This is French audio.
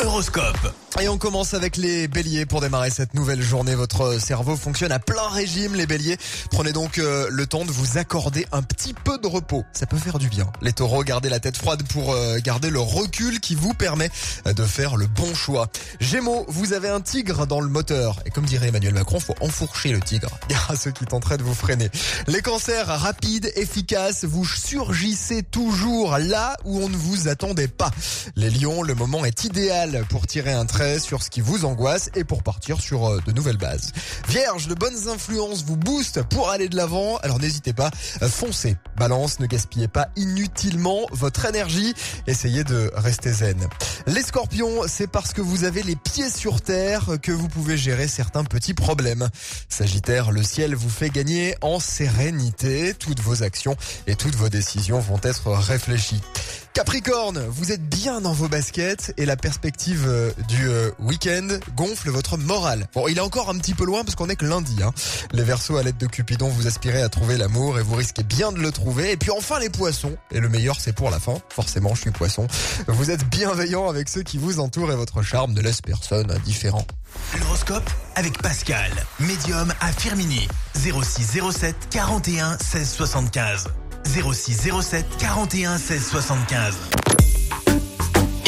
Horoscope. Et on commence avec les béliers pour démarrer cette nouvelle journée. Votre cerveau fonctionne à plein régime, les béliers. Prenez donc euh, le temps de vous accorder un petit peu de repos. Ça peut faire du bien. Les taureaux, gardez la tête froide pour euh, garder le recul qui vous permet euh, de faire le bon choix. Gémeaux, vous avez un tigre dans le moteur. Et comme dirait Emmanuel Macron, faut enfourcher le tigre. Gare à ceux qui tenteraient de vous freiner. Les cancers, rapides, efficaces, vous surgissez toujours là où on ne vous attendait pas. Les lions, le moment est idéal pour tirer un trait sur ce qui vous angoisse et pour partir sur euh, de nouvelles bases. Vierge, de bonnes influences vous boostent pour aller de l'avant, alors n'hésitez pas, euh, foncez. Balance, ne gaspillez pas inutilement votre énergie, essayez de rester zen. Les scorpions, c'est parce que vous avez les pieds sur terre que vous pouvez gérer certains petits problèmes. Sagittaire, le ciel vous fait gagner en sérénité, toutes vos actions et toutes vos décisions vont être réfléchies. Capricorne, vous êtes bien dans vos baskets et la perspective euh, du euh, week-end gonfle votre morale. Bon, il est encore un petit peu loin parce qu'on est que lundi. Hein. Les Verseaux, à l'aide de Cupidon, vous aspirez à trouver l'amour et vous risquez bien de le trouver. Et puis enfin les poissons, et le meilleur c'est pour la fin. Forcément, je suis poisson. Vous êtes bienveillant avec ceux qui vous entourent et votre charme ne laisse personne indifférent. L'horoscope avec Pascal, médium à Firmini. 06 07 41 16 75. 06 07 41 16 75.